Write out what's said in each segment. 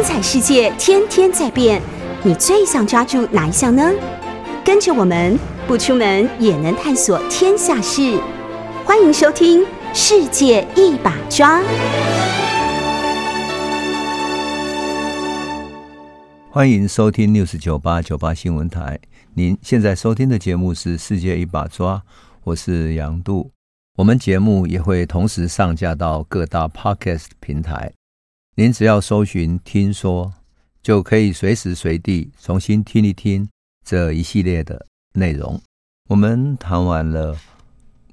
精彩世界天天在变，你最想抓住哪一项呢？跟着我们不出门也能探索天下事，欢迎收听《世界一把抓》。欢迎收听 News 九八九八新闻台。您现在收听的节目是《世界一把抓》，我是杨度。我们节目也会同时上架到各大 Podcast 平台。您只要搜寻“听说”，就可以随时随地重新听一听这一系列的内容。我们谈完了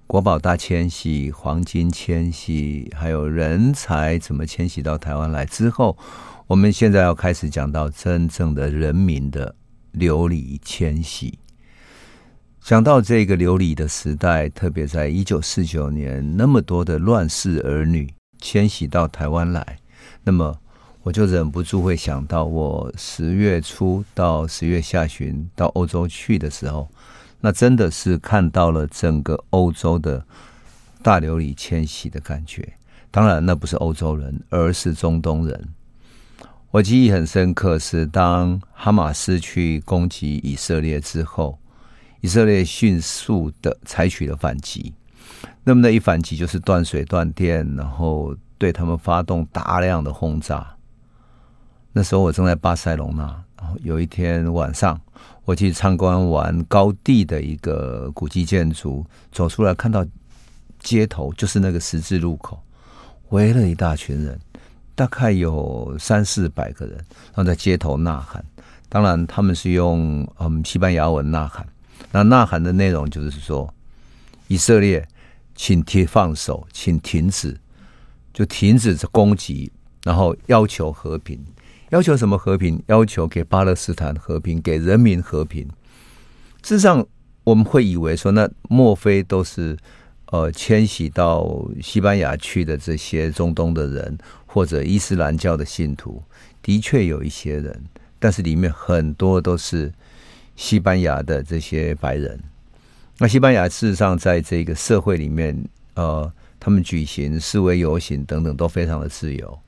国宝大迁徙、黄金迁徙，还有人才怎么迁徙到台湾来之后，我们现在要开始讲到真正的人民的流离迁徙。讲到这个流离的时代，特别在一九四九年，那么多的乱世儿女迁徙到台湾来，那么我就忍不住会想到，我十月初到十月下旬到欧洲去的时候，那真的是看到了整个欧洲的大流里迁徙的感觉。当然，那不是欧洲人，而是中东人。我记忆很深刻，是当哈马斯去攻击以色列之后，以色列迅速的采取了反击。那么那一反击就是断水断电，然后对他们发动大量的轰炸。那时候我正在巴塞隆纳，然后有一天晚上，我去参观完高地的一个古迹建筑，走出来看到街头就是那个十字路口，围了一大群人。大概有三四百个人，然后在街头呐喊。当然，他们是用嗯西班牙文呐喊。那呐喊的内容就是说：以色列，请停放手，请停止，就停止攻击，然后要求和平。要求什么和平？要求给巴勒斯坦和平，给人民和平。事实上，我们会以为说，那莫非都是呃迁徙到西班牙去的这些中东的人？或者伊斯兰教的信徒，的确有一些人，但是里面很多都是西班牙的这些白人。那西班牙事实上在这个社会里面，呃，他们举行示威游行等等都非常的自由。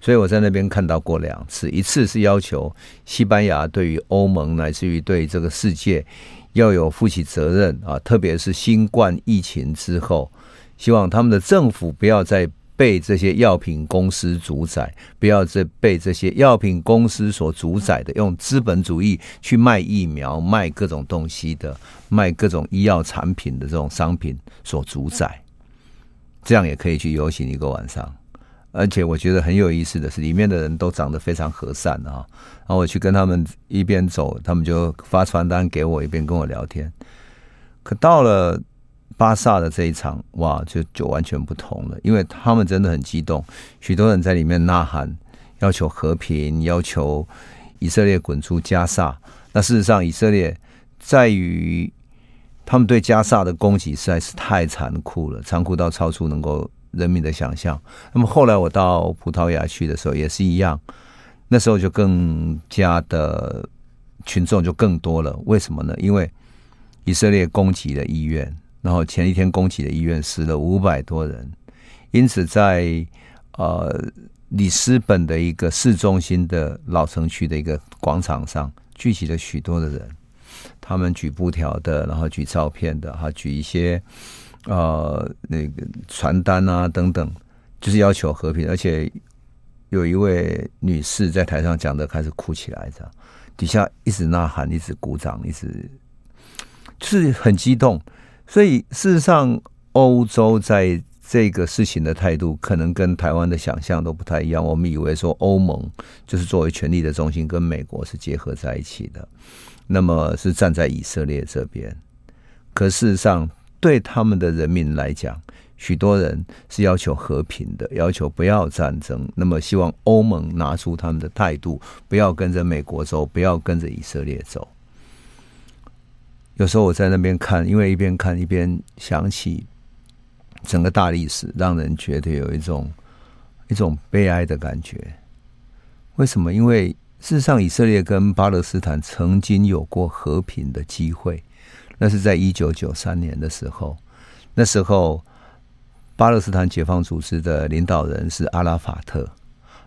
所以我在那边看到过两次，一次是要求西班牙对于欧盟乃至于对这个世界要有负起责任啊，特别是新冠疫情之后，希望他们的政府不要再。被这些药品公司主宰，不要再被这些药品公司所主宰的，用资本主义去卖疫苗、卖各种东西的、卖各种医药产品的这种商品所主宰。这样也可以去游行一个晚上，而且我觉得很有意思的是，里面的人都长得非常和善啊。然后我去跟他们一边走，他们就发传单给我，一边跟我聊天。可到了。巴萨的这一场，哇，就就完全不同了，因为他们真的很激动，许多人在里面呐喊，要求和平，要求以色列滚出加萨。那事实上，以色列在于他们对加萨的攻击实在是太残酷了，残酷到超出能够人民的想象。那么后来我到葡萄牙去的时候也是一样，那时候就更加的群众就更多了。为什么呢？因为以色列攻击了医院。然后前一天攻击的医院死了五百多人，因此在呃里斯本的一个市中心的老城区的一个广场上聚集了许多的人，他们举布条的，然后举照片的，哈，举一些呃那个传单啊等等，就是要求和平。而且有一位女士在台上讲的开始哭起来，这样底下一直呐喊，一直鼓掌，一直就是很激动。所以，事实上，欧洲在这个事情的态度，可能跟台湾的想象都不太一样。我们以为说，欧盟就是作为权力的中心，跟美国是结合在一起的，那么是站在以色列这边。可事实上，对他们的人民来讲，许多人是要求和平的，要求不要战争。那么，希望欧盟拿出他们的态度，不要跟着美国走，不要跟着以色列走。有时候我在那边看，因为一边看一边想起整个大历史，让人觉得有一种一种悲哀的感觉。为什么？因为事实上，以色列跟巴勒斯坦曾经有过和平的机会，那是在一九九三年的时候。那时候，巴勒斯坦解放组织的领导人是阿拉法特。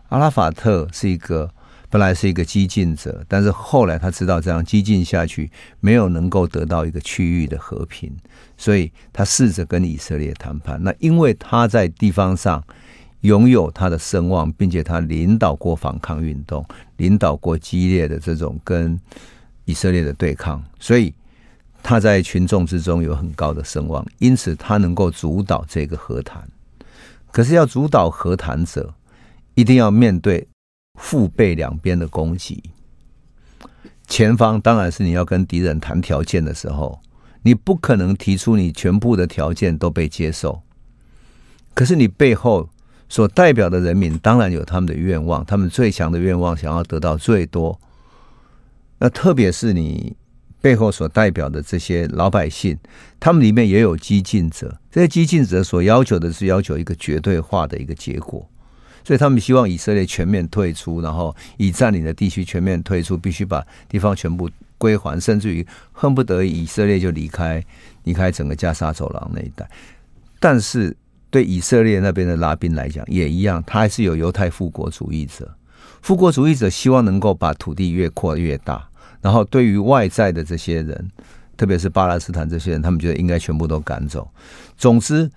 阿拉法特是一个本来是一个激进者，但是后来他知道这样激进下去没有能够得到一个区域的和平，所以他试着跟以色列谈判。那因为他在地方上拥有他的声望，并且他领导过反抗运动，领导过激烈的这种跟以色列的对抗，所以他在群众之中有很高的声望，因此他能够主导这个和谈。可是要主导和谈者，一定要面对。腹背两边的攻击，前方当然是你要跟敌人谈条件的时候，你不可能提出你全部的条件都被接受。可是你背后所代表的人民当然有他们的愿望，他们最强的愿望想要得到最多。那特别是你背后所代表的这些老百姓，他们里面也有激进者，这些激进者所要求的是要求一个绝对化的一个结果。所以他们希望以色列全面退出，然后已占领的地区全面退出，必须把地方全部归还，甚至于恨不得以色列就离开离开整个加沙走廊那一带。但是对以色列那边的拉宾来讲也一样，他还是有犹太复国主义者。复国主义者希望能够把土地越扩越大，然后对于外在的这些人，特别是巴勒斯坦这些人，他们觉得应该全部都赶走。总之。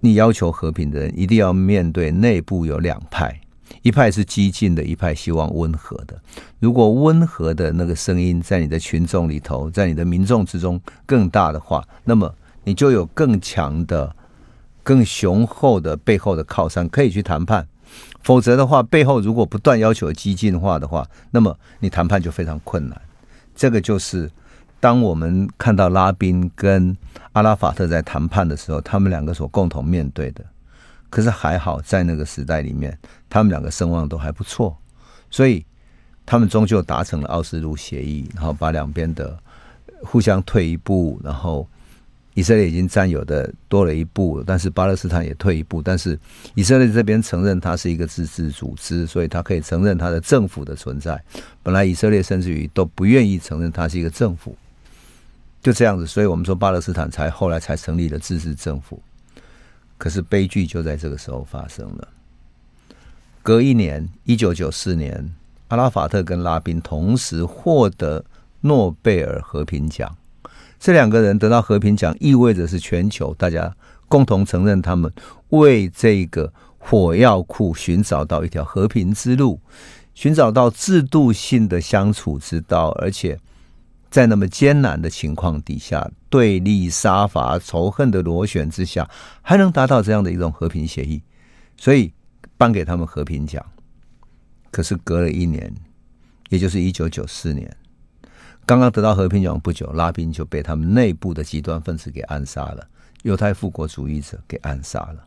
你要求和平的人一定要面对内部有两派，一派是激进的，一派希望温和的。如果温和的那个声音在你的群众里头，在你的民众之中更大的话，那么你就有更强的、更雄厚的背后的靠山可以去谈判。否则的话，背后如果不断要求激进化的话，那么你谈判就非常困难。这个就是。当我们看到拉宾跟阿拉法特在谈判的时候，他们两个所共同面对的，可是还好在那个时代里面，他们两个声望都还不错，所以他们终究达成了奥斯陆协议，然后把两边的互相退一步，然后以色列已经占有的多了一步，但是巴勒斯坦也退一步，但是以色列这边承认它是一个自治组织，所以他可以承认他的政府的存在。本来以色列甚至于都不愿意承认它是一个政府。就这样子，所以我们说巴勒斯坦才后来才成立了自治政府。可是悲剧就在这个时候发生了。隔一年，一九九四年，阿拉法特跟拉宾同时获得诺贝尔和平奖。这两个人得到和平奖，意味着是全球大家共同承认他们为这个火药库寻找到一条和平之路，寻找到制度性的相处之道，而且。在那么艰难的情况底下，对立、杀伐、仇恨的螺旋之下，还能达到这样的一种和平协议，所以颁给他们和平奖。可是隔了一年，也就是一九九四年，刚刚得到和平奖不久，拉宾就被他们内部的极端分子给暗杀了，犹太复国主义者给暗杀了。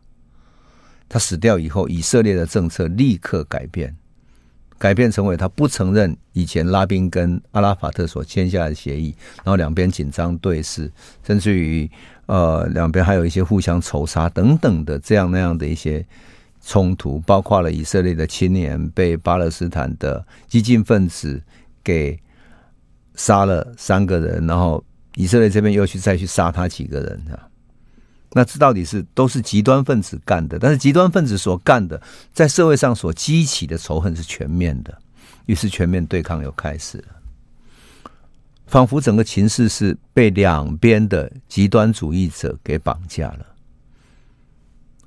他死掉以后，以色列的政策立刻改变。改变成为他不承认以前拉宾跟阿拉法特所签下的协议，然后两边紧张对视，甚至于呃两边还有一些互相仇杀等等的这样那样的一些冲突，包括了以色列的青年被巴勒斯坦的激进分子给杀了三个人，然后以色列这边又去再去杀他几个人啊。那这到底是都是极端分子干的，但是极端分子所干的，在社会上所激起的仇恨是全面的，于是全面对抗又开始了，仿佛整个情势是被两边的极端主义者给绑架了。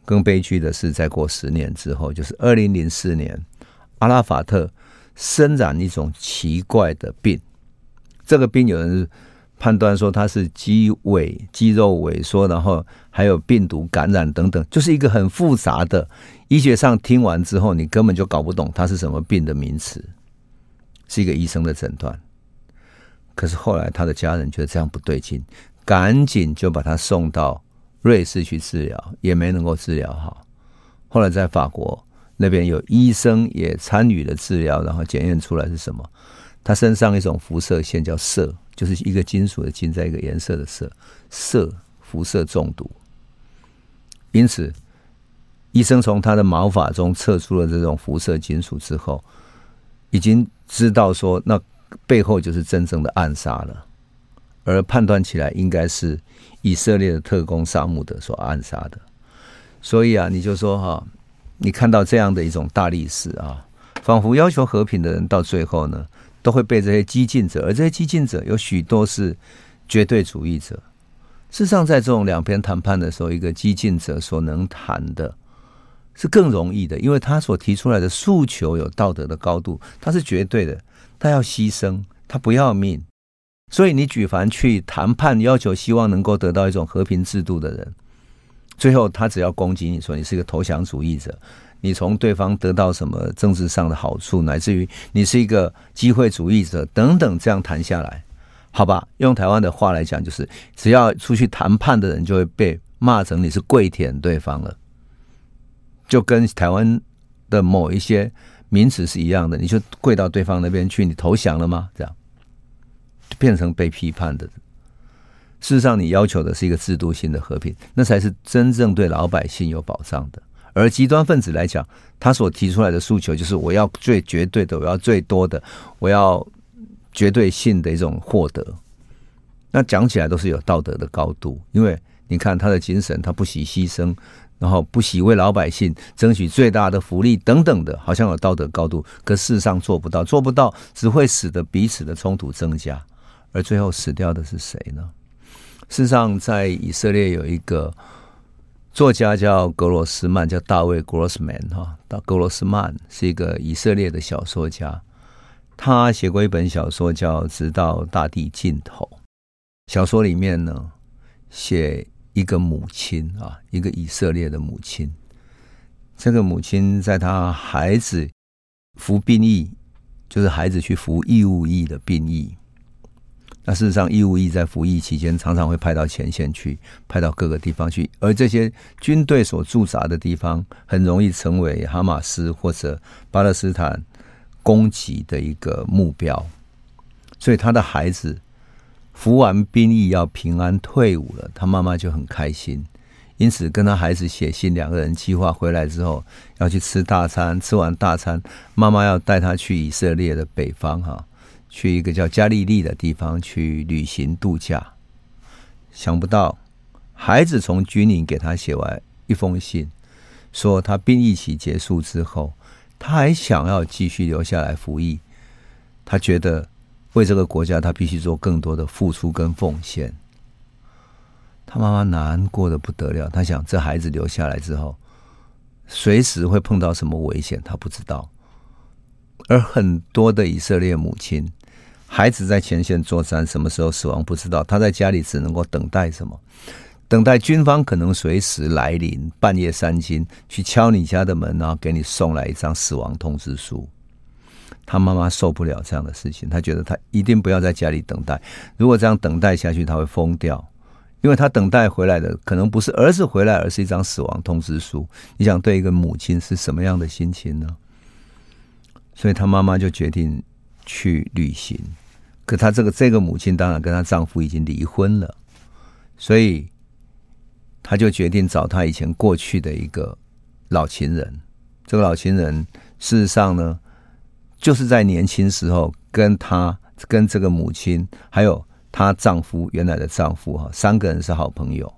更悲剧的是，再过十年之后，就是二零零四年，阿拉法特身染一种奇怪的病，这个病有人。判断说他是肌萎、肌肉萎缩，然后还有病毒感染等等，就是一个很复杂的医学上听完之后，你根本就搞不懂它是什么病的名词，是一个医生的诊断。可是后来他的家人觉得这样不对劲，赶紧就把他送到瑞士去治疗，也没能够治疗好。后来在法国那边有医生也参与了治疗，然后检验出来是什么？他身上一种辐射线叫色。就是一个金属的金，在一个颜色的色，色辐射中毒。因此，医生从他的毛发中测出了这种辐射金属之后，已经知道说，那背后就是真正的暗杀了。而判断起来，应该是以色列的特工沙姆德所暗杀的。所以啊，你就说哈，你看到这样的一种大历史啊，仿佛要求和平的人，到最后呢，都会被这些激进者，而这些激进者有许多是绝对主义者。事实上，在这种两边谈判的时候，一个激进者所能谈的是更容易的，因为他所提出来的诉求有道德的高度，他是绝对的，他要牺牲，他不要命。所以，你举凡去谈判，要求希望能够得到一种和平制度的人，最后他只要攻击你说你是一个投降主义者，你从对方得到什么政治上的好处，乃至于你是一个机会主义者等等，这样谈下来。好吧，用台湾的话来讲，就是只要出去谈判的人，就会被骂成你是跪舔对方了，就跟台湾的某一些名词是一样的，你就跪到对方那边去，你投降了吗？这样就变成被批判的。事实上，你要求的是一个制度性的和平，那才是真正对老百姓有保障的。而极端分子来讲，他所提出来的诉求就是我要最绝对的，我要最多的，我要。绝对性的一种获得，那讲起来都是有道德的高度，因为你看他的精神，他不惜牺牲，然后不惜为老百姓争取最大的福利等等的，好像有道德高度，可事实上做不到，做不到只会使得彼此的冲突增加，而最后死掉的是谁呢？事实上，在以色列有一个作家叫格罗斯曼，叫大卫·格罗斯曼哈，到格罗斯曼是一个以色列的小说家。他写过一本小说，叫《直到大地尽头》。小说里面呢，写一个母亲啊，一个以色列的母亲。这个母亲在她孩子服兵役，就是孩子去服义务役的兵役。那事实上，义务役在服役期间，常常会派到前线去，派到各个地方去。而这些军队所驻扎的地方，很容易成为哈马斯或者巴勒斯坦。攻击的一个目标，所以他的孩子服完兵役要平安退伍了，他妈妈就很开心，因此跟他孩子写信，两个人计划回来之后要去吃大餐，吃完大餐，妈妈要带他去以色列的北方哈，去一个叫加利利的地方去旅行度假。想不到孩子从军营给他写完一封信，说他兵役期结束之后。他还想要继续留下来服役，他觉得为这个国家，他必须做更多的付出跟奉献。他妈妈难过的不得了，他想这孩子留下来之后，随时会碰到什么危险，他不知道。而很多的以色列母亲，孩子在前线作战，什么时候死亡不知道，他在家里只能够等待什么。等待军方可能随时来临，半夜三更去敲你家的门，然后给你送来一张死亡通知书。他妈妈受不了这样的事情，他觉得他一定不要在家里等待。如果这样等待下去，他会疯掉，因为他等待回来的可能不是儿子回来，而是一张死亡通知书。你想，对一个母亲是什么样的心情呢？所以，他妈妈就决定去旅行。可他这个这个母亲当然跟她丈夫已经离婚了，所以。他就决定找他以前过去的一个老情人。这个老情人事实上呢，就是在年轻时候跟他、跟这个母亲，还有她丈夫原来的丈夫哈，三个人是好朋友。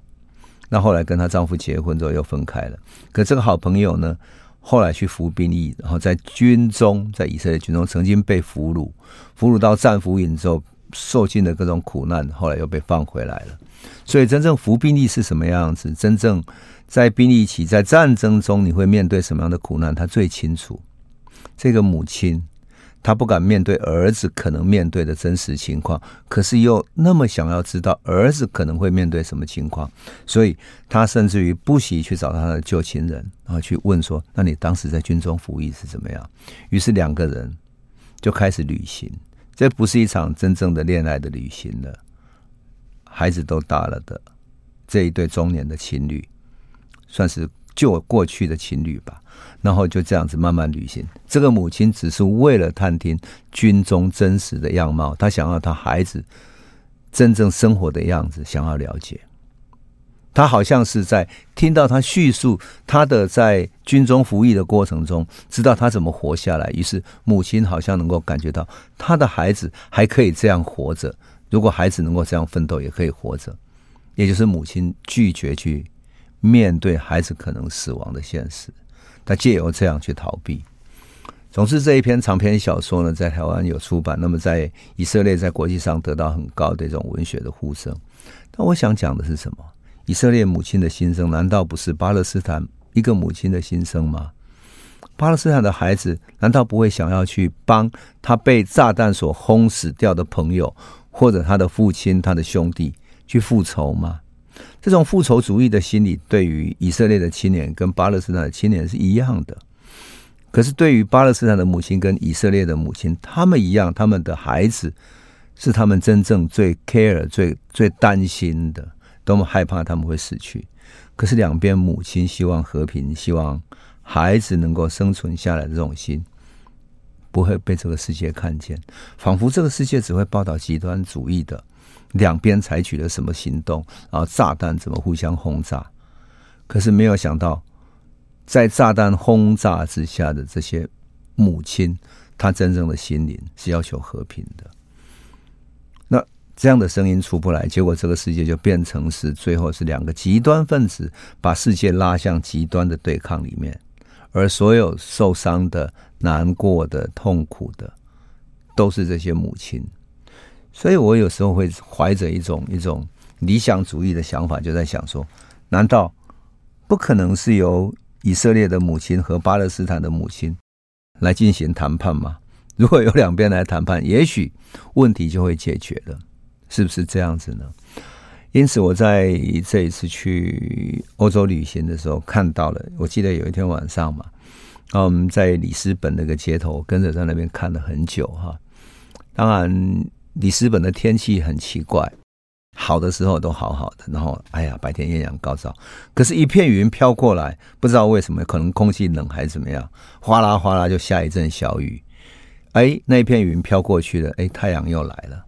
那后来跟她丈夫结婚之后又分开了。可这个好朋友呢，后来去服兵役，然后在军中，在以色列军中曾经被俘虏，俘虏到战俘营之后，受尽了各种苦难，后来又被放回来了。所以，真正服兵役是什么样子？真正在兵役期，在战争中，你会面对什么样的苦难？他最清楚。这个母亲，她不敢面对儿子可能面对的真实情况，可是又那么想要知道儿子可能会面对什么情况，所以她甚至于不惜去找他的旧情人，然后去问说：“那你当时在军中服役是怎么样？”于是两个人就开始旅行。这不是一场真正的恋爱的旅行了。孩子都大了的这一对中年的情侣，算是旧过去的情侣吧。然后就这样子慢慢旅行。这个母亲只是为了探听军中真实的样貌，她想要她孩子真正生活的样子，想要了解。她好像是在听到他叙述他的在军中服役的过程中，知道他怎么活下来。于是母亲好像能够感觉到他的孩子还可以这样活着。如果孩子能够这样奋斗，也可以活着，也就是母亲拒绝去面对孩子可能死亡的现实，他借由这样去逃避。总之，这一篇长篇小说呢，在台湾有出版，那么在以色列在国际上得到很高的一种文学的呼声。但我想讲的是什么？以色列母亲的心声，难道不是巴勒斯坦一个母亲的心声吗？巴勒斯坦的孩子难道不会想要去帮他被炸弹所轰死掉的朋友，或者他的父亲、他的兄弟去复仇吗？这种复仇主义的心理，对于以色列的青年跟巴勒斯坦的青年是一样的。可是，对于巴勒斯坦的母亲跟以色列的母亲，他们一样，他们的孩子是他们真正最 care、最最担心的。多么害怕他们会死去，可是两边母亲希望和平，希望孩子能够生存下来这种心，不会被这个世界看见，仿佛这个世界只会报道极端主义的两边采取了什么行动，然后炸弹怎么互相轰炸，可是没有想到，在炸弹轰炸之下的这些母亲，她真正的心灵是要求和平的。那这样的声音出不来，结果这个世界就变成是最后是两个极端分子把世界拉向极端的对抗里面，而所有受伤的、难过的、痛苦的，都是这些母亲。所以我有时候会怀着一种一种理想主义的想法，就在想说：难道不可能是由以色列的母亲和巴勒斯坦的母亲来进行谈判吗？如果有两边来谈判，也许问题就会解决了。是不是这样子呢？因此，我在这一次去欧洲旅行的时候，看到了。我记得有一天晚上嘛，然后我们在里斯本那个街头，跟着在那边看了很久哈。当然，里斯本的天气很奇怪，好的时候都好好的，然后哎呀，白天艳阳高照，可是，一片云飘过来，不知道为什么，可能空气冷还是怎么样，哗啦哗啦就下一阵小雨。哎，那一片云飘过去了，哎，太阳又来了。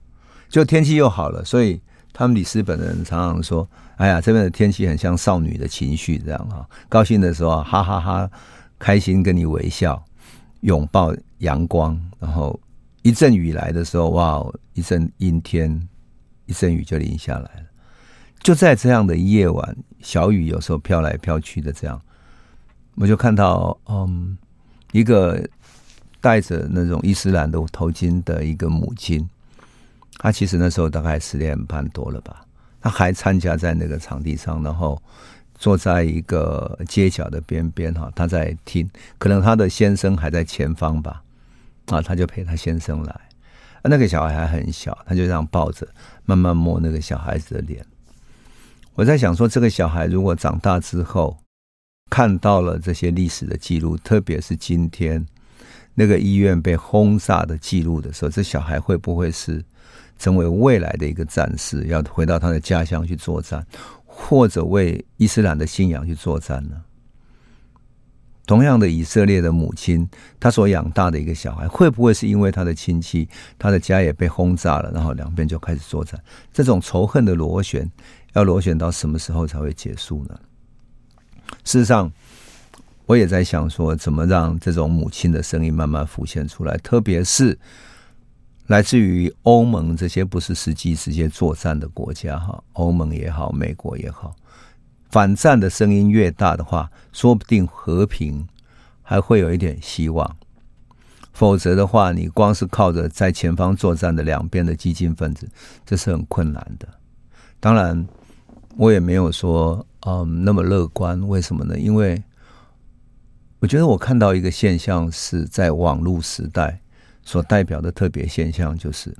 就天气又好了，所以他们里斯本人常常说：“哎呀，这边的天气很像少女的情绪这样哈，高兴的时候哈哈哈哈，开心跟你微笑，拥抱阳光，然后一阵雨来的时候，哇，一阵阴天，一阵雨就淋下来了。就在这样的夜晚，小雨有时候飘来飘去的这样，我就看到嗯，一个戴着那种伊斯兰的头巾的一个母亲。”他其实那时候大概十点半多了吧，他还参加在那个场地上，然后坐在一个街角的边边哈，他在听，可能他的先生还在前方吧，啊，他就陪他先生来，啊，那个小孩还很小，他就这样抱着，慢慢摸那个小孩子的脸。我在想说，这个小孩如果长大之后看到了这些历史的记录，特别是今天那个医院被轰炸的记录的时候，这小孩会不会是？成为未来的一个战士，要回到他的家乡去作战，或者为伊斯兰的信仰去作战呢？同样的，以色列的母亲，她所养大的一个小孩，会不会是因为他的亲戚，他的家也被轰炸了，然后两边就开始作战？这种仇恨的螺旋，要螺旋到什么时候才会结束呢？事实上，我也在想说，怎么让这种母亲的声音慢慢浮现出来，特别是。来自于欧盟这些不是实际直接作战的国家，哈，欧盟也好，美国也好，反战的声音越大的话，说不定和平还会有一点希望。否则的话，你光是靠着在前方作战的两边的激进分子，这是很困难的。当然，我也没有说嗯那么乐观。为什么呢？因为我觉得我看到一个现象是在网络时代。所代表的特别现象，就是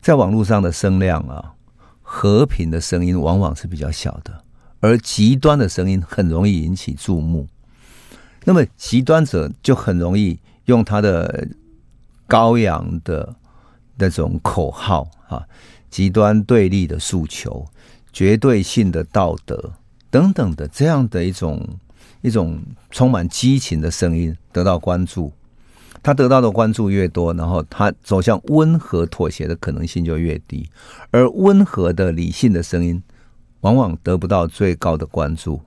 在网络上的声量啊，和平的声音往往是比较小的，而极端的声音很容易引起注目。那么极端者就很容易用他的高扬的那种口号啊，极端对立的诉求、绝对性的道德等等的这样的一种一种充满激情的声音得到关注。他得到的关注越多，然后他走向温和妥协的可能性就越低，而温和的理性的声音往往得不到最高的关注。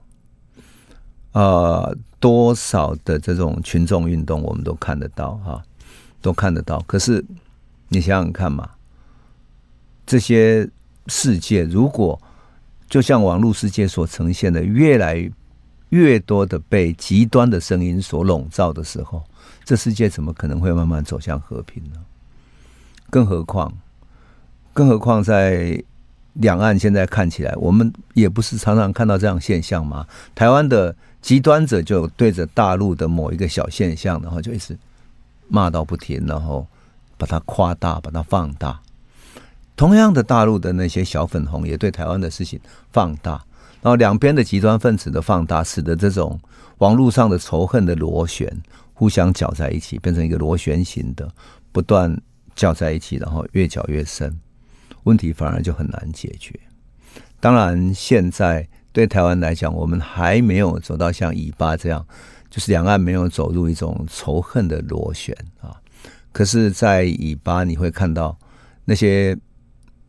呃，多少的这种群众运动我们都看得到哈，都看得到。可是你想想看嘛，这些世界如果就像网络世界所呈现的，越来越多的被极端的声音所笼罩的时候，这世界怎么可能会慢慢走向和平呢？更何况，更何况在两岸现在看起来，我们也不是常常看到这样现象吗？台湾的极端者就对着大陆的某一个小现象，然后就一直骂到不停，然后把它夸大，把它放大。同样的，大陆的那些小粉红也对台湾的事情放大，然后两边的极端分子的放大，使得这种网络上的仇恨的螺旋互相搅在一起，变成一个螺旋形的，不断搅在一起，然后越搅越深，问题反而就很难解决。当然，现在对台湾来讲，我们还没有走到像以巴这样，就是两岸没有走入一种仇恨的螺旋啊。可是，在以巴你会看到那些。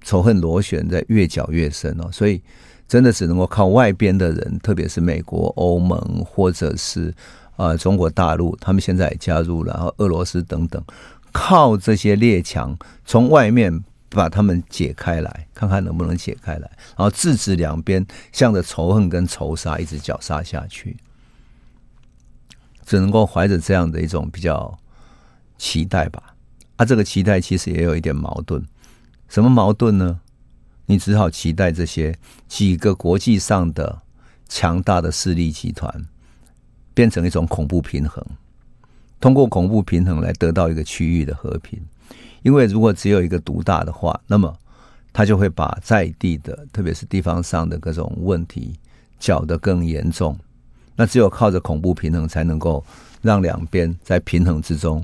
仇恨螺旋在越搅越深哦，所以真的只能够靠外边的人，特别是美国、欧盟或者是、呃、中国大陆，他们现在也加入了，然后俄罗斯等等，靠这些列强从外面把他们解开来，看看能不能解开来，然后制止两边向着仇恨跟仇杀一直绞杀下去，只能够怀着这样的一种比较期待吧。啊，这个期待其实也有一点矛盾。什么矛盾呢？你只好期待这些几个国际上的强大的势力集团变成一种恐怖平衡，通过恐怖平衡来得到一个区域的和平。因为如果只有一个独大的话，那么他就会把在地的，特别是地方上的各种问题搅得更严重。那只有靠着恐怖平衡，才能够让两边在平衡之中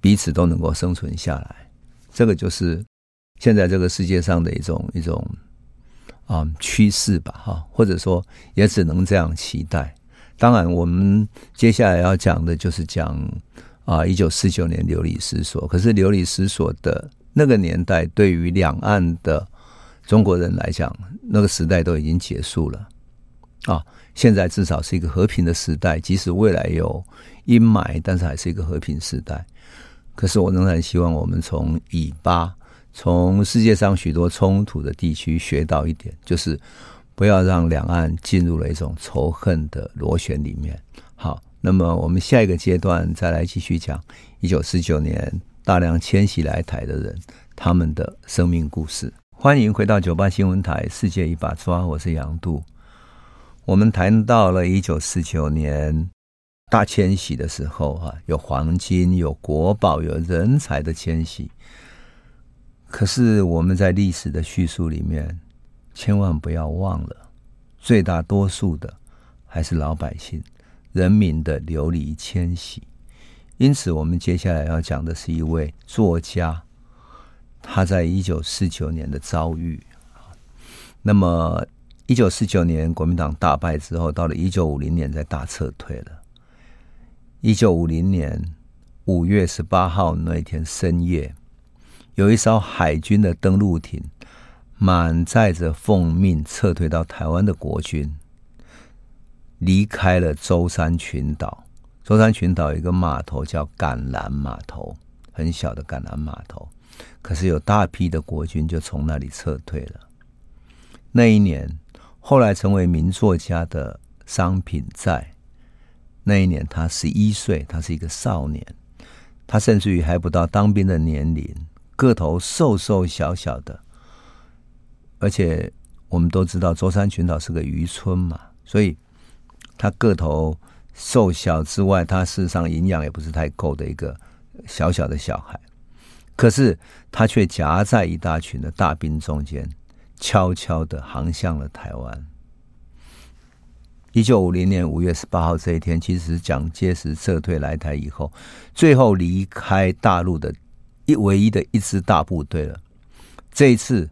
彼此都能够生存下来。这个就是。现在这个世界上的一种一种啊趋势吧，哈，或者说也只能这样期待。当然，我们接下来要讲的就是讲啊，一九四九年流离失所。可是流离失所的那个年代，对于两岸的中国人来讲，那个时代都已经结束了啊。现在至少是一个和平的时代，即使未来有阴霾，但是还是一个和平时代。可是我仍然希望我们从以巴。从世界上许多冲突的地区学到一点，就是不要让两岸进入了一种仇恨的螺旋里面。好，那么我们下一个阶段再来继续讲一九四九年大量迁徙来台的人，他们的生命故事。欢迎回到九八新闻台《世界一把抓》，我是杨度。我们谈到了一九四九年大迁徙的时候，哈，有黄金、有国宝、有人才的迁徙。可是我们在历史的叙述里面，千万不要忘了，最大多数的还是老百姓、人民的流离迁徙。因此，我们接下来要讲的是一位作家，他在一九四九年的遭遇。那么，一九四九年国民党大败之后，到了一九五零年再大撤退了。一九五零年五月十八号那一天深夜。有一艘海军的登陆艇，满载着奉命撤退到台湾的国军，离开了舟山群岛。舟山群岛有一个码头叫橄榄码头，很小的橄榄码头，可是有大批的国军就从那里撤退了。那一年，后来成为名作家的商品在，那一年他十一岁，他是一个少年，他甚至于还不到当兵的年龄。个头瘦瘦小小的，而且我们都知道舟山群岛是个渔村嘛，所以他个头瘦小之外，他事实上营养也不是太够的一个小小的小孩。可是他却夹在一大群的大兵中间，悄悄的航向了台湾。一九五零年五月十八号这一天，其实蒋介石撤退来台以后，最后离开大陆的一。唯一的一支大部队了。这一次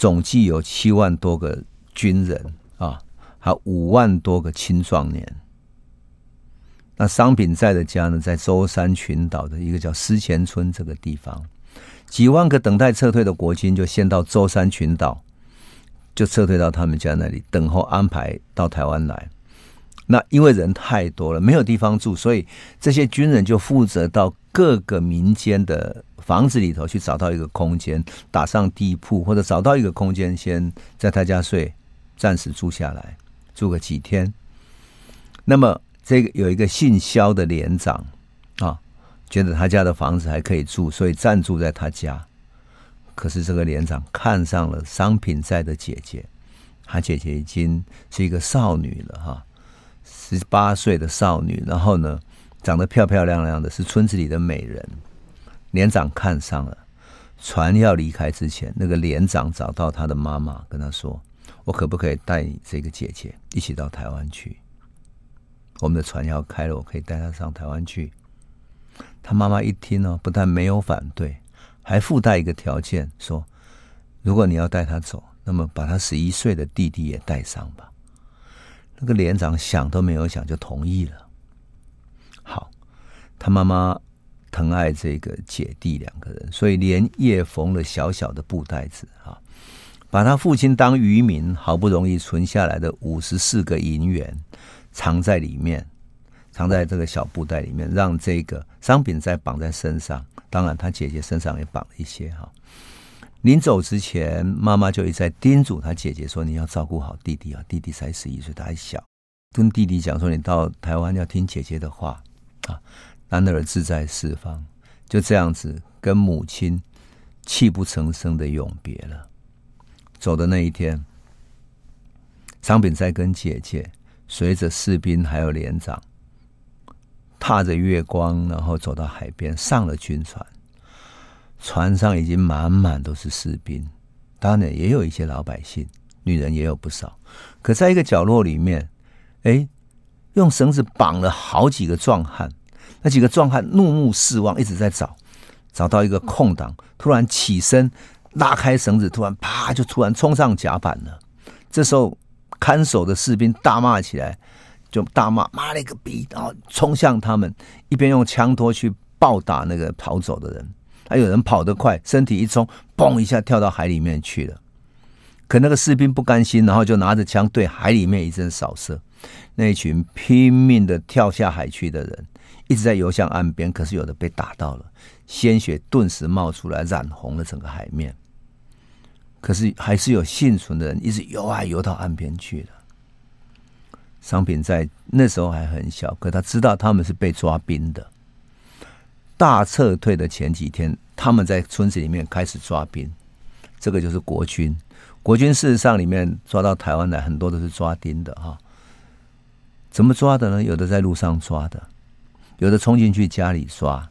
总计有七万多个军人啊，还有五万多个青壮年。那商品在的家呢，在舟山群岛的一个叫思前村这个地方，几万个等待撤退的国军就先到舟山群岛，就撤退到他们家那里，等候安排到台湾来。那因为人太多了，没有地方住，所以这些军人就负责到各个民间的。房子里头去找到一个空间，打上地铺，或者找到一个空间，先在他家睡，暂时住下来，住个几天。那么这个有一个姓肖的连长啊，觉得他家的房子还可以住，所以暂住在他家。可是这个连长看上了商品在的姐姐，他姐姐已经是一个少女了哈，十八岁的少女，然后呢，长得漂漂亮亮的，是村子里的美人。连长看上了，船要离开之前，那个连长找到他的妈妈，跟他说。我可不可以带你这个姐姐一起到台湾去？我们的船要开了，我可以带她上台湾去。他妈妈一听呢，不但没有反对，还附带一个条件，说：如果你要带她走，那么把她十一岁的弟弟也带上吧。那个连长想都没有想就同意了。好，他妈妈疼爱这个姐弟两个人，所以连夜缝了小小的布袋子啊。把他父亲当渔民好不容易存下来的五十四个银元藏在里面，藏在这个小布袋里面，让这个商品再绑在身上。当然，他姐姐身上也绑了一些哈。临走之前，妈妈就一再叮嘱他姐姐说：“你要照顾好弟弟啊，弟弟才十一岁，他还小。跟弟弟讲说，你到台湾要听姐姐的话啊。”男儿志在四方，就这样子跟母亲泣不成声的永别了。走的那一天，商品在跟姐姐随着士兵还有连长，踏着月光，然后走到海边，上了军船。船上已经满满都是士兵，当然也有一些老百姓，女人也有不少。可在一个角落里面，哎，用绳子绑了好几个壮汉，那几个壮汉怒目四望，一直在找，找到一个空档，突然起身。拉开绳子，突然啪，就突然冲上甲板了。这时候看守的士兵大骂起来，就大骂妈了个逼，然后冲向他们，一边用枪托去暴打那个逃走的人。还有人跑得快，身体一冲，嘣一下跳到海里面去了。可那个士兵不甘心，然后就拿着枪对海里面一阵扫射。那一群拼命的跳下海去的人，一直在游向岸边，可是有的被打到了，鲜血顿时冒出来，染红了整个海面。可是还是有幸存的人，一直游啊游到岸边去了。商品在那时候还很小，可他知道他们是被抓兵的。大撤退的前几天，他们在村子里面开始抓兵，这个就是国军。国军事实上里面抓到台湾来，很多都是抓丁的哈。怎么抓的呢？有的在路上抓的，有的冲进去家里抓。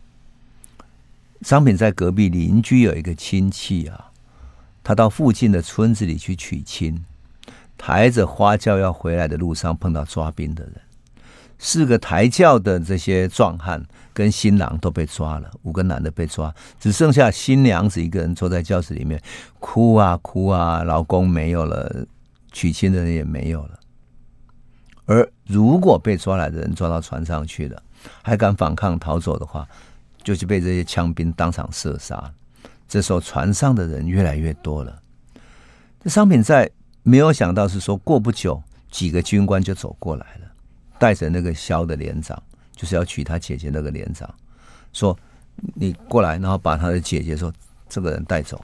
商品在隔壁邻居有一个亲戚啊。他到附近的村子里去娶亲，抬着花轿要回来的路上碰到抓兵的人，四个抬轿的这些壮汉跟新郎都被抓了，五个男的被抓，只剩下新娘子一个人坐在轿子里面哭啊哭啊，老公没有了，娶亲的人也没有了。而如果被抓来的人抓到船上去了，还敢反抗逃走的话，就是被这些枪兵当场射杀。这时候船上的人越来越多了，这商品在没有想到是说，过不久几个军官就走过来了，带着那个萧的连长，就是要娶他姐姐那个连长，说你过来，然后把他的姐姐说这个人带走。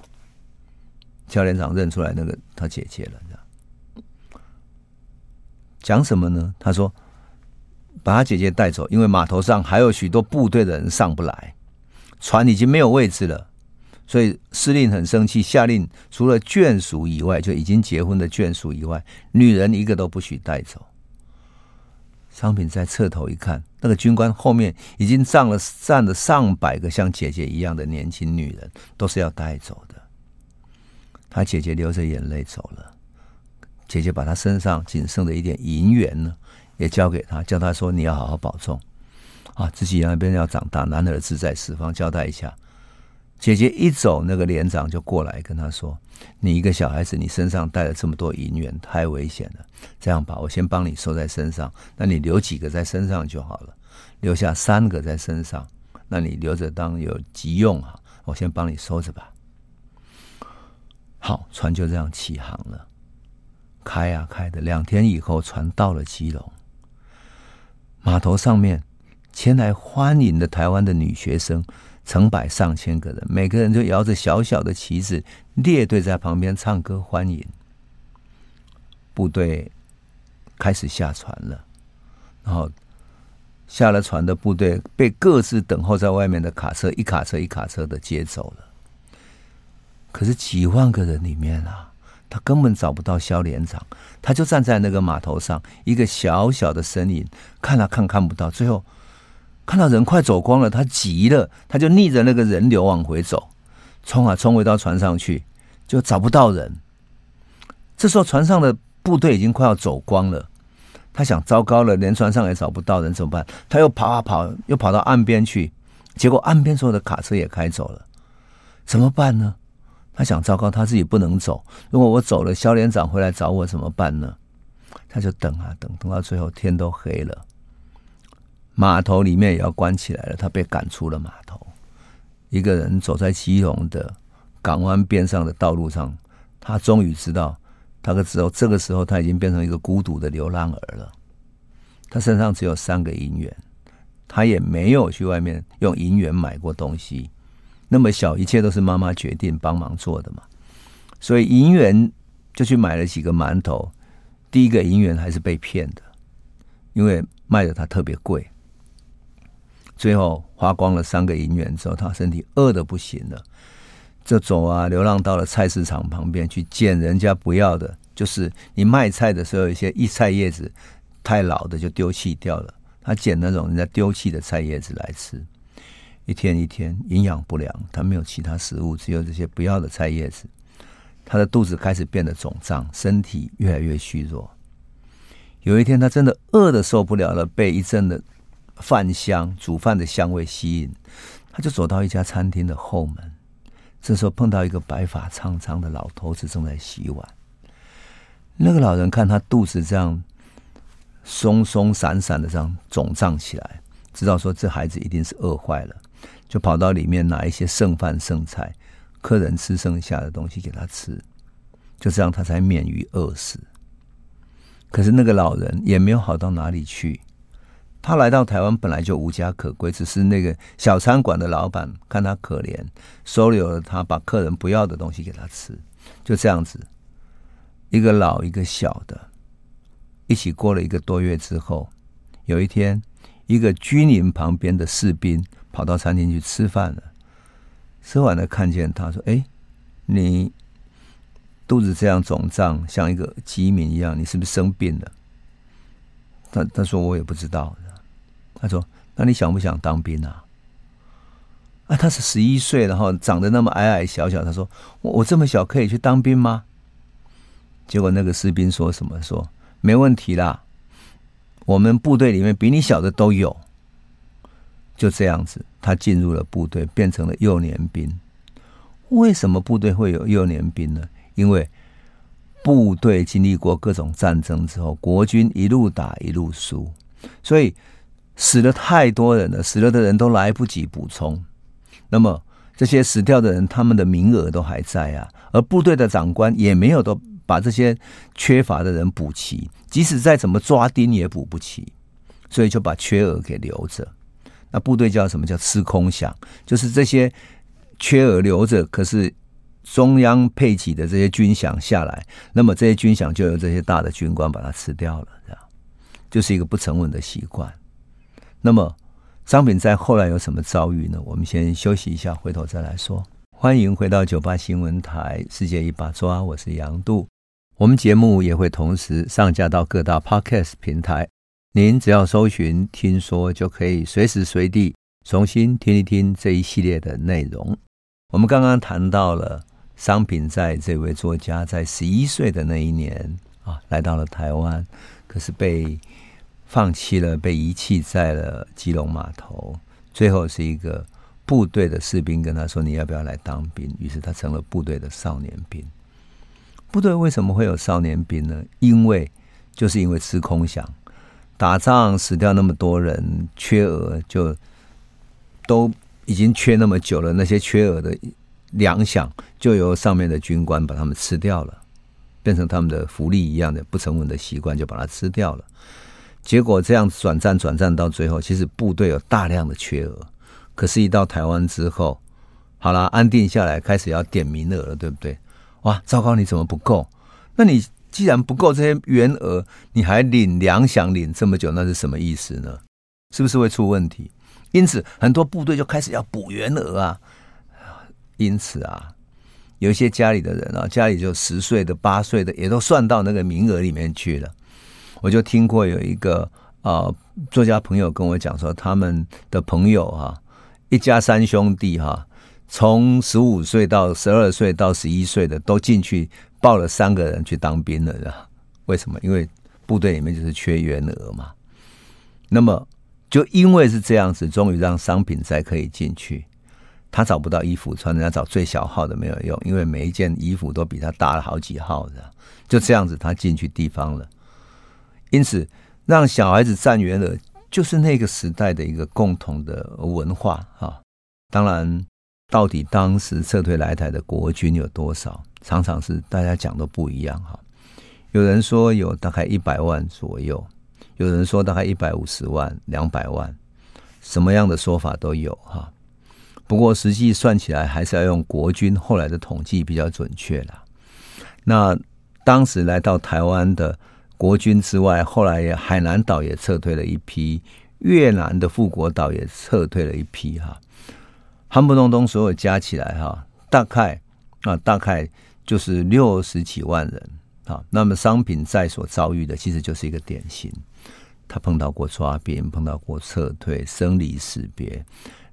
肖连长认出来那个他姐姐了，讲什么呢？他说把他姐姐带走，因为码头上还有许多部队的人上不来，船已经没有位置了。所以司令很生气，下令除了眷属以外，就已经结婚的眷属以外，女人一个都不许带走。商品在侧头一看，那个军官后面已经站了站了上百个像姐姐一样的年轻女人，都是要带走的。他姐姐流着眼泪走了，姐姐把他身上仅剩的一点银元呢，也交给他，叫他说：“你要好好保重啊，自己那边要长大，男儿志在四方，交代一下。”姐姐一走，那个连长就过来跟他说：“你一个小孩子，你身上带了这么多银元，太危险了。这样吧，我先帮你收在身上，那你留几个在身上就好了。留下三个在身上，那你留着当有急用啊。我先帮你收着吧。”好，船就这样起航了，开呀开的。两天以后，船到了基隆，码头上面前来欢迎的台湾的女学生。成百上千个人，每个人就摇着小小的旗子，列队在旁边唱歌欢迎。部队开始下船了，然后下了船的部队被各自等候在外面的卡车一卡车一卡车的接走了。可是几万个人里面啊，他根本找不到肖连长，他就站在那个码头上，一个小小的身影，看啊看看不到，最后看到人快走光了，他急了，他就逆着那个人流往回走，冲啊冲回到船上去，就找不到人。这时候船上的部队已经快要走光了。他想，糟糕了，连船上也找不到人，怎么办？他又跑啊跑，又跑到岸边去，结果岸边所有的卡车也开走了，怎么办呢？他想，糟糕，他自己不能走，如果我走了，肖连长回来找我怎么办呢？他就等啊等，等到最后天都黑了，码头里面也要关起来了，他被赶出了码头。一个人走在基隆的港湾边上的道路上，他终于知道。他个时候，这个时候他已经变成一个孤独的流浪儿了。他身上只有三个银元，他也没有去外面用银元买过东西。那么小，一切都是妈妈决定帮忙做的嘛。所以银元就去买了几个馒头。第一个银元还是被骗的，因为卖的它特别贵。最后花光了三个银元之后，他身体饿得不行了。就走啊，流浪到了菜市场旁边去捡人家不要的，就是你卖菜的时候，一些一菜叶子太老的就丢弃掉了。他捡那种人家丢弃的菜叶子来吃，一天一天营养不良，他没有其他食物，只有这些不要的菜叶子，他的肚子开始变得肿胀，身体越来越虚弱。有一天，他真的饿得受不了了，被一阵的饭香、煮饭的香味吸引，他就走到一家餐厅的后门。这时候碰到一个白发苍苍的老头子正在洗碗，那个老人看他肚子这样松松散散的这样肿胀起来，知道说这孩子一定是饿坏了，就跑到里面拿一些剩饭剩菜，客人吃剩下的东西给他吃，就这样他才免于饿死。可是那个老人也没有好到哪里去。他来到台湾本来就无家可归，只是那个小餐馆的老板看他可怜，收留了他，把客人不要的东西给他吃，就这样子，一个老一个小的，一起过了一个多月之后，有一天，一个军营旁边的士兵跑到餐厅去吃饭了，吃完了看见他说：“哎，你肚子这样肿胀，像一个饥民一样，你是不是生病了？”他他说：“我也不知道。”他说：“那你想不想当兵啊？”啊，他是十一岁，然后长得那么矮矮小小。他说：“我我这么小可以去当兵吗？”结果那个士兵说什么？说：“没问题啦，我们部队里面比你小的都有。”就这样子，他进入了部队，变成了幼年兵。为什么部队会有幼年兵呢？因为部队经历过各种战争之后，国军一路打一路输，所以。死了太多人了，死了的人都来不及补充。那么这些死掉的人，他们的名额都还在啊，而部队的长官也没有都把这些缺乏的人补齐，即使再怎么抓丁也补不齐，所以就把缺额给留着。那部队叫什么叫吃空饷？就是这些缺额留着，可是中央配给的这些军饷下来，那么这些军饷就由这些大的军官把它吃掉了，这样就是一个不成文的习惯。那么，商品在后来有什么遭遇呢？我们先休息一下，回头再来说。欢迎回到九八新闻台，世界一把抓，我是杨度。我们节目也会同时上架到各大 Podcast 平台，您只要搜寻“听说”，就可以随时随地重新听一听这一系列的内容。我们刚刚谈到了商品在这位作家在十一岁的那一年啊，来到了台湾，可是被。放弃了，被遗弃在了基隆码头。最后是一个部队的士兵跟他说：“你要不要来当兵？”于是他成了部队的少年兵。部队为什么会有少年兵呢？因为就是因为吃空饷，打仗死掉那么多人，缺额就都已经缺那么久了。那些缺额的粮饷就由上面的军官把他们吃掉了，变成他们的福利一样的不成文的习惯，就把它吃掉了。结果这样转战转战到最后，其实部队有大量的缺额，可是，一到台湾之后，好了，安定下来，开始要点名额了，对不对？哇，糟糕，你怎么不够？那你既然不够这些员额，你还领粮饷领这么久，那是什么意思呢？是不是会出问题？因此，很多部队就开始要补员额啊。因此啊，有一些家里的人啊，家里就十岁的、八岁的，也都算到那个名额里面去了。我就听过有一个啊、呃、作家朋友跟我讲说，他们的朋友哈、啊，一家三兄弟哈、从十五岁到十二岁到十一岁的都进去报了三个人去当兵了的。为什么？因为部队里面就是缺员额嘛。那么就因为是这样子，终于让商品斋可以进去。他找不到衣服穿，人家找最小号的没有用，因为每一件衣服都比他大了好几号的。就这样子，他进去地方了。因此，让小孩子站员额，就是那个时代的一个共同的文化哈。当然，到底当时撤退来台的国军有多少，常常是大家讲都不一样哈。有人说有大概一百万左右，有人说大概一百五十万、两百万，什么样的说法都有哈。不过实际算起来，还是要用国军后来的统计比较准确啦。那当时来到台湾的国军之外，后来海南岛也撤退了一批，越南的富国岛也撤退了一批哈。韩不隆东所有加起来哈，大概啊大概就是六十几万人啊。那么商品在所遭遇的，其实就是一个典型，他碰到过抓兵，碰到过撤退，生离死别。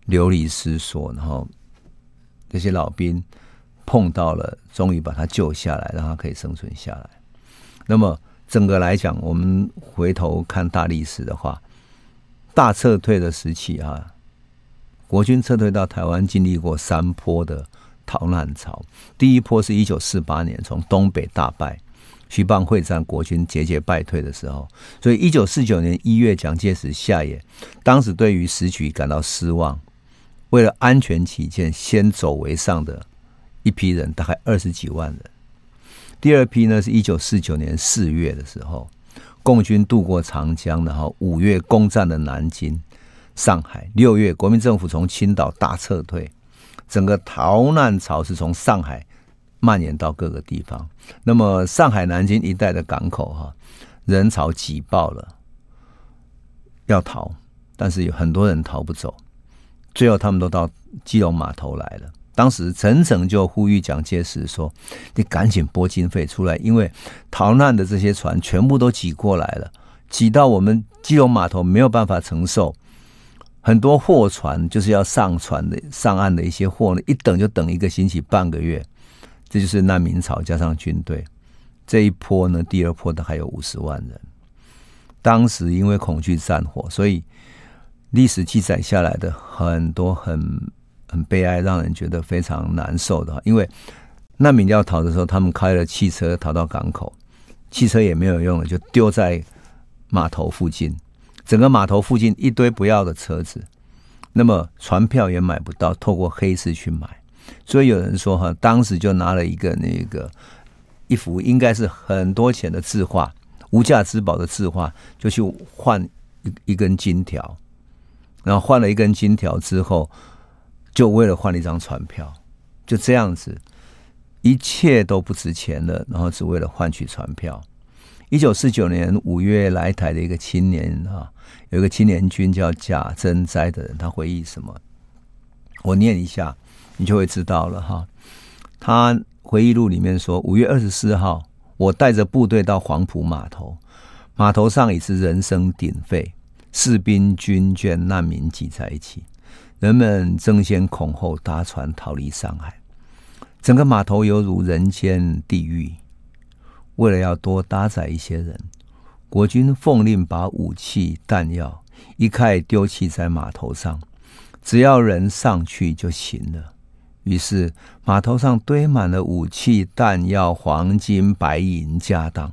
流离失所，然后这些老兵碰到了，终于把他救下来，让他可以生存下来。那么整个来讲，我们回头看大历史的话，大撤退的时期啊，国军撤退到台湾，经历过三波的逃难潮。第一波是一九四八年从东北大败，徐蚌会战，国军节节败退的时候。所以一九四九年一月，蒋介石下野，当时对于时局感到失望。为了安全起见，先走为上的一批人，大概二十几万人。第二批呢，是一九四九年四月的时候，共军渡过长江，然后五月攻占了南京、上海。六月，国民政府从青岛大撤退，整个逃难潮是从上海蔓延到各个地方。那么，上海、南京一带的港口，哈，人潮挤爆了，要逃，但是有很多人逃不走。最后，他们都到基隆码头来了。当时，陈诚就呼吁蒋介石说：“你赶紧拨经费出来，因为逃难的这些船全部都挤过来了，挤到我们基隆码头没有办法承受。很多货船就是要上船的、上岸的一些货呢，一等就等一个星期、半个月。这就是难民潮加上军队这一波呢，第二波的还有五十万人。当时因为恐惧战火，所以。”历史记载下来的很多很很悲哀，让人觉得非常难受的。因为难民要逃的时候，他们开了汽车逃到港口，汽车也没有用了，就丢在码头附近。整个码头附近一堆不要的车子，那么船票也买不到，透过黑市去买。所以有人说哈，当时就拿了一个那个一幅应该是很多钱的字画，无价之宝的字画，就去换一一根金条。然后换了一根金条之后，就为了换了一张船票，就这样子，一切都不值钱了。然后只为了换取船票。一九四九年五月来台的一个青年啊，有一个青年军叫贾珍斋的人，他回忆什么？我念一下，你就会知道了哈。他回忆录里面说，五月二十四号，我带着部队到黄埔码头，码头上已是人声鼎沸。士兵、军眷、难民挤在一起，人们争先恐后搭船逃离上海，整个码头犹如人间地狱。为了要多搭载一些人，国军奉令把武器弹药一概丢弃在码头上，只要人上去就行了。于是码头上堆满了武器、弹药、黄金、白银、家当。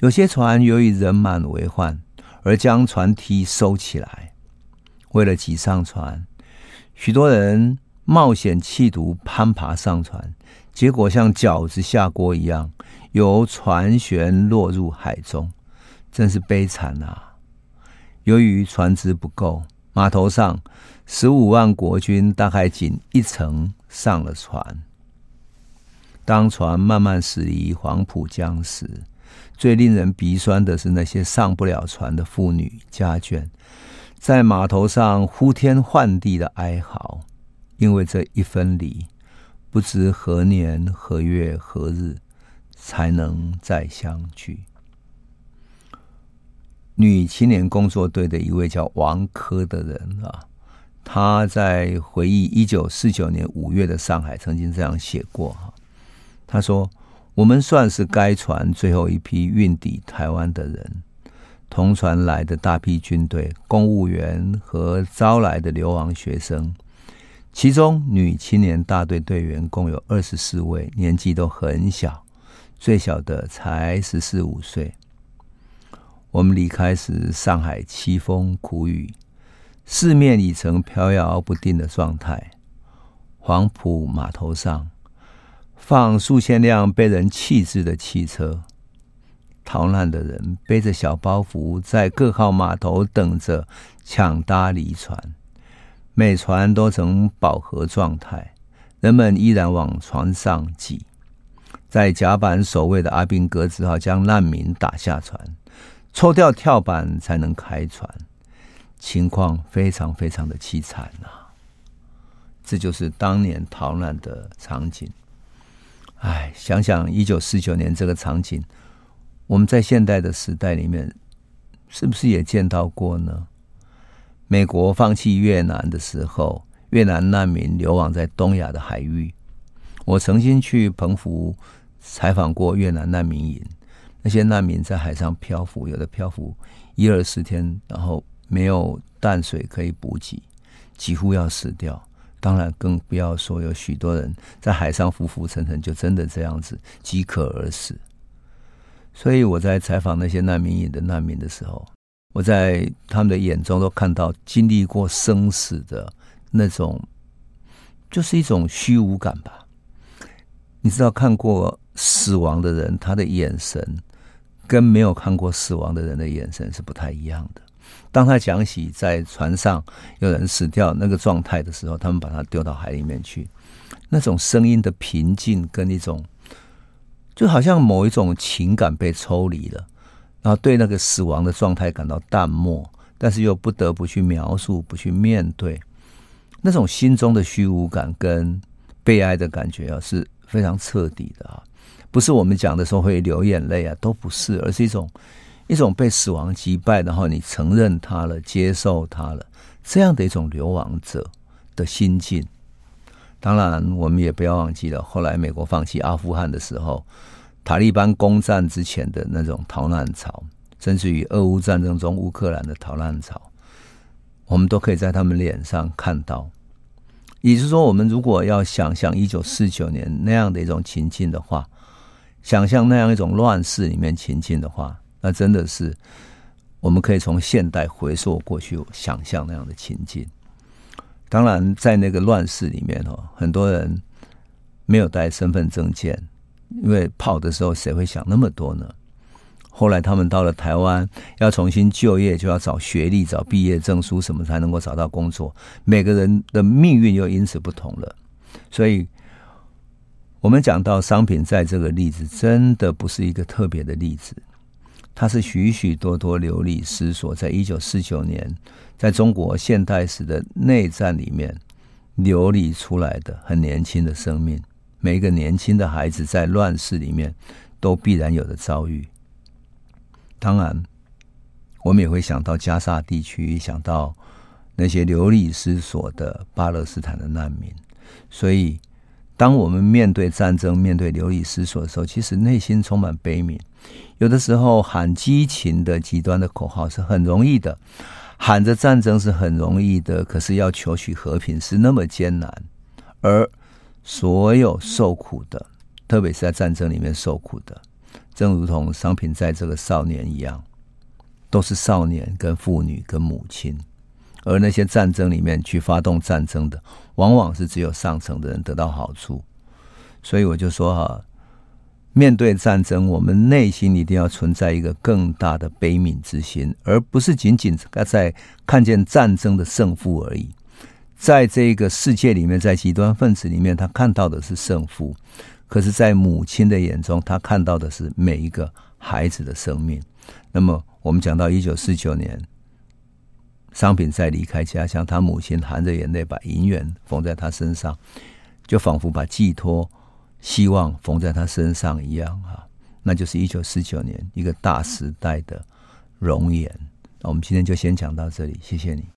有些船由于人满为患。而将船梯收起来，为了挤上船，许多人冒险企图攀爬上船，结果像饺子下锅一样，由船舷落入海中，真是悲惨啊！由于船只不够，码头上十五万国军大概仅一层上了船。当船慢慢驶离黄浦江时，最令人鼻酸的是那些上不了船的妇女家眷，在码头上呼天唤地的哀嚎，因为这一分离，不知何年何月何日才能再相聚。女青年工作队的一位叫王珂的人啊，他在回忆一九四九年五月的上海，曾经这样写过哈，他说：“我们算是该船最后一批运抵台湾的人，同船来的大批军队、公务员和招来的流亡学生，其中女青年大队队员共有二十四位，年纪都很小，最小的才十四五岁。”我们离开时，上海凄风苦雨，四面已成飘摇不定的状态。黄埔码头上放数千辆被人弃置的汽车，逃难的人背着小包袱在各号码头等着抢搭离船，每船都呈饱和状态，人们依然往船上挤。在甲板守卫的阿兵哥只好将难民打下船。抽掉跳板才能开船，情况非常非常的凄惨啊！这就是当年逃难的场景。唉，想想一九四九年这个场景，我们在现代的时代里面，是不是也见到过呢？美国放弃越南的时候，越南难民流亡在东亚的海域。我曾经去澎湖采访过越南难民营。那些难民在海上漂浮，有的漂浮一二十天，然后没有淡水可以补给，几乎要死掉。当然，更不要说有许多人在海上浮浮沉沉，就真的这样子饥渴而死。所以我在采访那些难民营的难民的时候，我在他们的眼中都看到经历过生死的那种，就是一种虚无感吧。你知道看过死亡的人，他的眼神。跟没有看过死亡的人的眼神是不太一样的。当他讲起在船上有人死掉那个状态的时候，他们把他丢到海里面去，那种声音的平静跟一种，就好像某一种情感被抽离了，然后对那个死亡的状态感到淡漠，但是又不得不去描述、不去面对，那种心中的虚无感跟悲哀的感觉啊，是非常彻底的啊。不是我们讲的时候会流眼泪啊，都不是，而是一种一种被死亡击败，然后你承认他了，接受他了，这样的一种流亡者的心境。当然，我们也不要忘记了，后来美国放弃阿富汗的时候，塔利班攻占之前的那种逃难潮，甚至于俄乌战争中乌克兰的逃难潮，我们都可以在他们脸上看到。也就是说，我们如果要想象一九四九年那样的一种情境的话，想象那样一种乱世里面情境的话，那真的是我们可以从现代回溯过去，想象那样的情境。当然，在那个乱世里面哦，很多人没有带身份证件，因为跑的时候谁会想那么多呢？后来他们到了台湾，要重新就业，就要找学历、找毕业证书什么才能够找到工作。每个人的命运又因此不同了，所以。我们讲到商品债这个例子，真的不是一个特别的例子，它是许许多多流离失所，在一九四九年，在中国现代史的内战里面流离出来的很年轻的生命。每一个年轻的孩子在乱世里面都必然有的遭遇。当然，我们也会想到加沙地区，想到那些流离失所的巴勒斯坦的难民，所以。当我们面对战争、面对流离失所的时候，其实内心充满悲悯。有的时候喊激情的极端的口号是很容易的，喊着战争是很容易的，可是要求取和平是那么艰难。而所有受苦的，特别是在战争里面受苦的，正如同商品在这个少年一样，都是少年、跟妇女、跟母亲。而那些战争里面去发动战争的，往往是只有上层的人得到好处。所以我就说哈，面对战争，我们内心一定要存在一个更大的悲悯之心，而不是仅仅在看见战争的胜负而已。在这个世界里面，在极端分子里面，他看到的是胜负；可是，在母亲的眼中，他看到的是每一个孩子的生命。那么，我们讲到一九四九年，商品在离开家乡，他母亲含着眼泪把银元缝在他身上，就仿佛把寄托希望缝在他身上一样啊！那就是一九四九年一个大时代的容颜。那我们今天就先讲到这里，谢谢你。